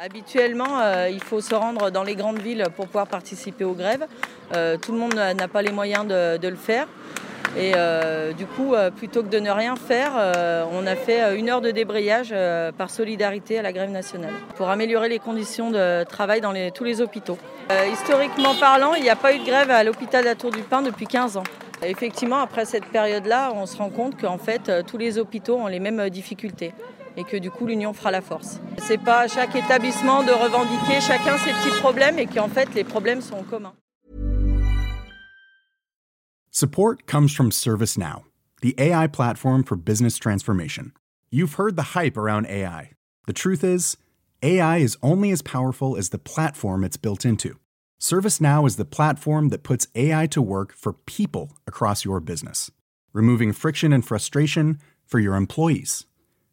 Habituellement, euh, il faut se rendre dans les grandes villes pour pouvoir participer aux grèves. Euh, tout le monde n'a pas les moyens de, le faire. Et euh, du coup, plutôt que de ne rien faire, on a fait une heure de débrayage par solidarité à la grève nationale pour améliorer les conditions de travail dans tous les hôpitaux. Historiquement parlant, il n'y a pas eu de grève à l'hôpital de la Tour du Pin depuis 15 ans. Effectivement, après cette période-là, on se rend compte qu'en fait, tous les hôpitaux ont les mêmes difficultés et que du coup, l'union fera la force. C'est pas à chaque établissement de revendiquer chacun ses petits problèmes et qu'en fait, les problèmes sont communs. Support comes from ServiceNow, the AI platform for business transformation. You've heard the hype around AI. The truth is, AI is only as powerful as the platform it's built into. ServiceNow is the platform that puts AI to work for people across your business, removing friction and frustration for your employees,